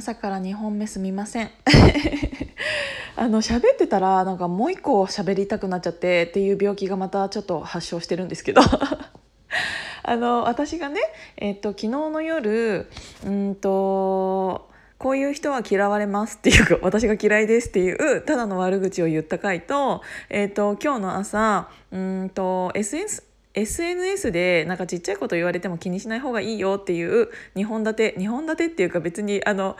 朝から2本目すみません。あの喋ってたらなんかもう一個喋りたくなっちゃってっていう病気がまたちょっと発症してるんですけど。あの私がね、えっと、昨日の夜うんとこういう人は嫌われますっていうか私が嫌いですっていうただの悪口を言った回と,、えっと今日の朝うんと SNS SNS でなんかちっちゃいこと言われても気にしない方がいいよっていう2本立て2本立てっていうか別にあの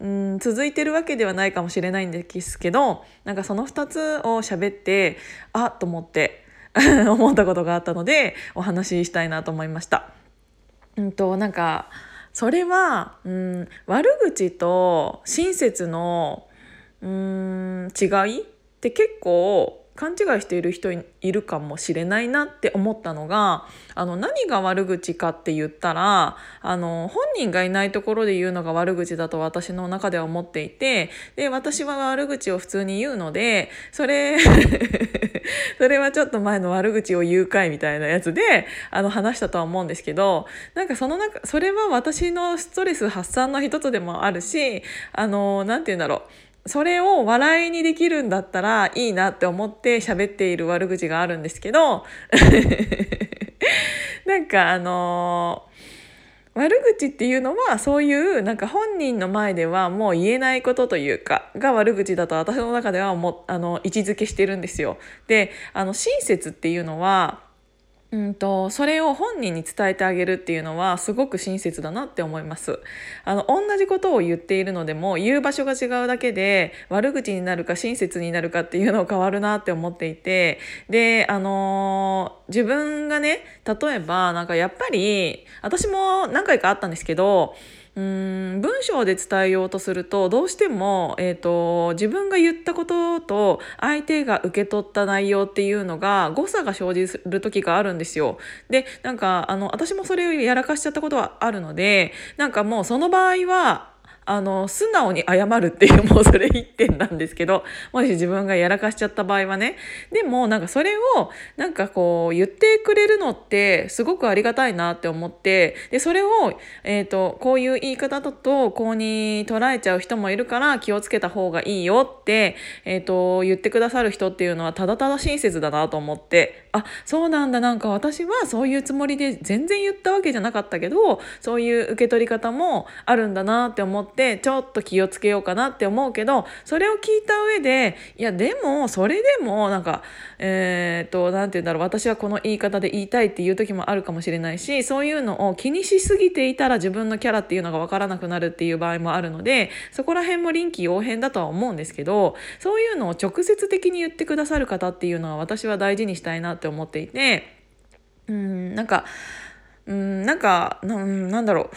うん続いてるわけではないかもしれないんですけどなんかその2つを喋ってあっと思って 思ったことがあったのでお話ししたいなと思いました。うんとなんかそれは、うん、悪口と親切のうん違いって結構勘違いしている人いるかもしれないなって思ったのがあの何が悪口かって言ったらあの本人がいないところで言うのが悪口だと私の中では思っていてで私は悪口を普通に言うのでそれ それはちょっと前の悪口を言うかいみたいなやつであの話したとは思うんですけどなんかその中それは私のストレス発散の一つでもあるしあの何て言うんだろう。それを笑いにできるんだったらいいなって思って喋っている悪口があるんですけど なんかあのー、悪口っていうのはそういうなんか本人の前ではもう言えないことというかが悪口だと私の中ではもあの位置づけしてるんですよ。であの親切っていうのはうんと、それを本人に伝えてあげるっていうのはすごく親切だなって思います。あの、同じことを言っているのでも言う場所が違うだけで悪口になるか親切になるかっていうの変わるなって思っていて、で、あの自分がね、例えばなんかやっぱり私も何回かあったんですけど、うん文章で伝えようとするとどうしても、えーと、自分が言ったことと相手が受け取った内容っていうのが誤差が生じる時があるんですよ。でなんかあの私もそれをやらかしちゃったことはあるのでなんかもうその場合はあの素直に謝るっていうもうそれ一点なんですけど もし自分がやらかしちゃった場合はね。でもなんかそれをなんかこう言ってくれるのってすごくありがたいなって思ってでそれを、えーと、こういう言い方だとこうに捉えちゃう人もいるから気をつけた方がいいよって、えーと、言ってくださる人っていうのはただただ親切だなと思ってあそうなんだ。なんか私はそういうつもりで全然言ったわけじゃなかったけどそういう受け取り方もあるんだなって思ってちょっと気をつけようかなって思うけどそれを聞いた上でいやでもそれでもなんかえー、っと何て言うんだろう。私はこの言い方で言いたいっていう時もあるかもしれないしそういうのを気にしすぎていたら自分のキャラっていうのが分からなくなるっていう場合もあるのでそこら辺も臨機応変だとは思うんですけどそういうのを直接的に言ってくださる方っていうのは私は大事にしたいなってって思っていてうんなんかうんなんかなんだろう。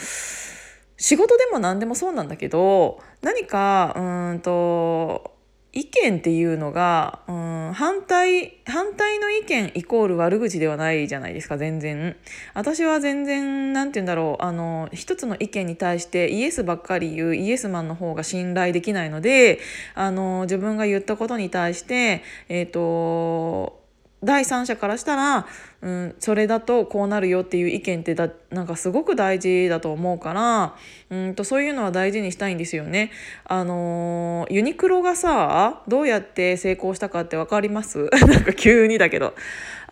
仕事でも何でもそうなんだけど何かうんと意見っていうのが、うん、反対反対の意見イコール悪口ではないじゃないですか全然。私は全然何て言うんだろう。あの一つの意見に対してイエスばっかり言うイエスマンの方が信頼できないのであの自分が言ったことに対してえっ、ー、と第三者からしたら、うん、それだとこうなるよっていう意見ってだなんかすごく大事だと思うからうんとそういうのは大事にしたいんですよね。あのユニクロがさどうやって成功したかって分かります？なんか急にだけど。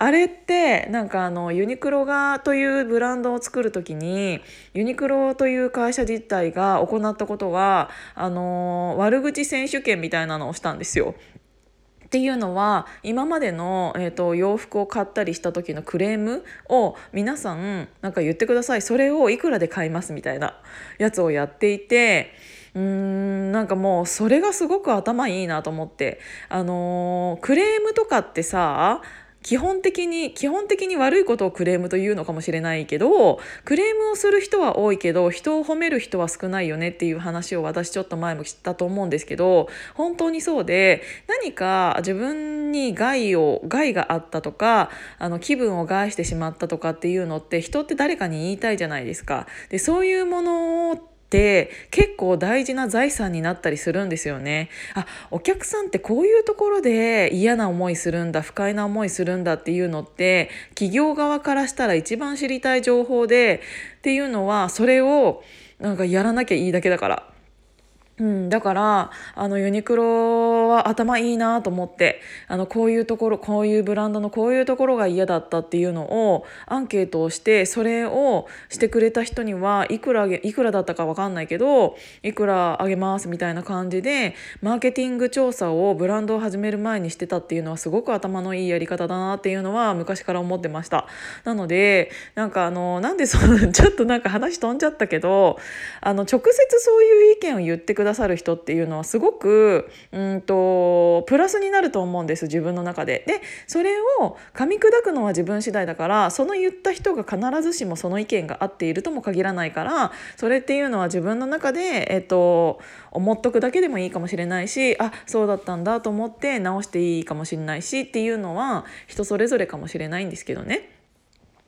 あれってなんかあのユニクロがというブランドを作る時にユニクロという会社自体が行ったことはあの悪口選手権みたいなのをしたんですよ。っていうのは今までの、えーと、洋服を買ったりした時のクレームを皆さんなんか言ってくださいそれをいくらで買いますみたいなやつをやっていて。うーんなんかもうそれがすごく頭いいなと思ってあのー、クレームとかってさ基本的に基本的に悪いことをクレームというのかもしれないけどクレームをする人は多いけど人を褒める人は少ないよねっていう話を私ちょっと前も知ったと思うんですけど本当にそうで何か自分に害を害があったとかあの気分を害してしまったとかっていうのって人って誰かに言いたいじゃないですか。でそういうものをって結構大事な財産になったりするんですよね。あお客さんってこういうところで嫌な思いするんだ不快な思いするんだっていうのって企業側からしたら一番知りたい情報でっていうのはそれをなんかやらなきゃいいだけだから。うん、だからあのユニクロは頭いいなと思ってあのこういうところこういうブランドのこういうところが嫌だったっていうのをアンケートをしてそれをしてくれた人にはいくらいくらだったか分かんないけどいくらあげますみたいな感じでマーケティング調査をブランドを始める前にしてたっていうのはすごく頭のいいやり方だなっていうのは昔から思ってました。なのでなんかあのなんでそのちょっとなんか話飛んじゃったけどあの直接そういう意見を言ってくだださる人っていうのはすごくうんとプラスになると思うんです自分の中で。でそれを噛み砕くのは自分次第だからその言った人が必ずしもその意見が合っているとも限らないからそれっていうのは自分の中で、えっと、思っとくだけでもいいかもしれないしあそうだったんだと思って直していいかもしれないしっていうのは人それぞれかもしれないんですけどね。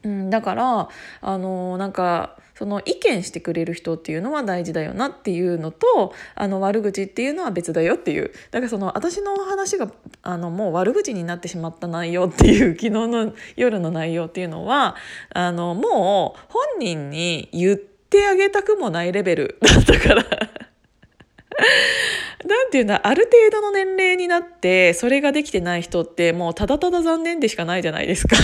うん、だからあのなんかその意見してくれる人っていうのは大事だよなっていうのとあの悪口っていうのは別だよっていうだからその私の話があのもう悪口になってしまった内容っていう昨日の夜の内容っていうのはあのもう本人に言ってあげたくもないレベルだったから。なんていうんだある程度の年齢になってそれができてない人ってもうただただ残念でしかないじゃないですか。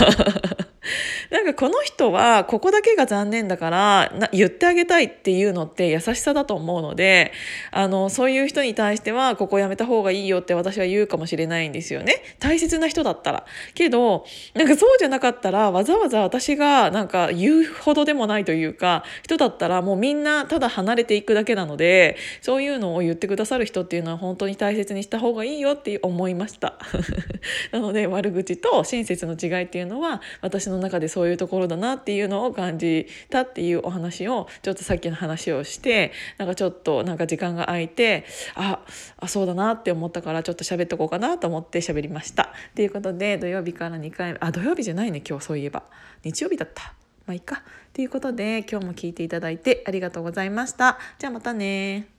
なんかこの人はここだけが残念だからな言ってあげたいっていうのって優しさだと思うのであのそういう人に対してはここやめた方がいいよって私は言うかもしれないんですよね大切な人だったら。けどなんかそうじゃなかったらわざわざ私がなんか言うほどでもないというか人だったらもうみんなただ離れていくだけなのでそういうのを言ってくださる人っていうのは本当に大切にした方がいいよって思いました。なので悪口と親切の違いっていうのは私の中でそういうところだなっていうのを感じたっていうお話をちょっとさっきの話をしてなんかちょっとなんか時間が空いてああそうだなって思ったからちょっと喋っとこうかなと思って喋りました。ということで土曜日から2回あ土曜日じゃないね今日そういえば日曜日だった。まあいいか。ということで今日も聞いていただいてありがとうございました。じゃあまたね